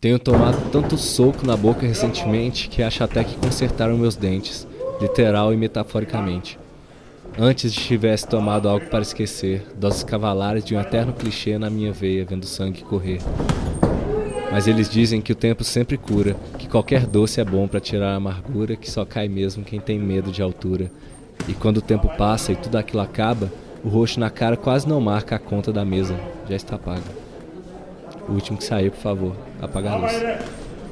Tenho tomado tanto soco na boca recentemente que acho até que consertaram meus dentes, literal e metaforicamente. Antes tivesse tomado algo para esquecer, doses cavalares de um eterno clichê na minha veia, vendo sangue correr. Mas eles dizem que o tempo sempre cura, que qualquer doce é bom para tirar a amargura, que só cai mesmo quem tem medo de altura. E quando o tempo passa e tudo aquilo acaba, o roxo na cara quase não marca a conta da mesa, já está paga. O último que sair, por favor, apaga a luz.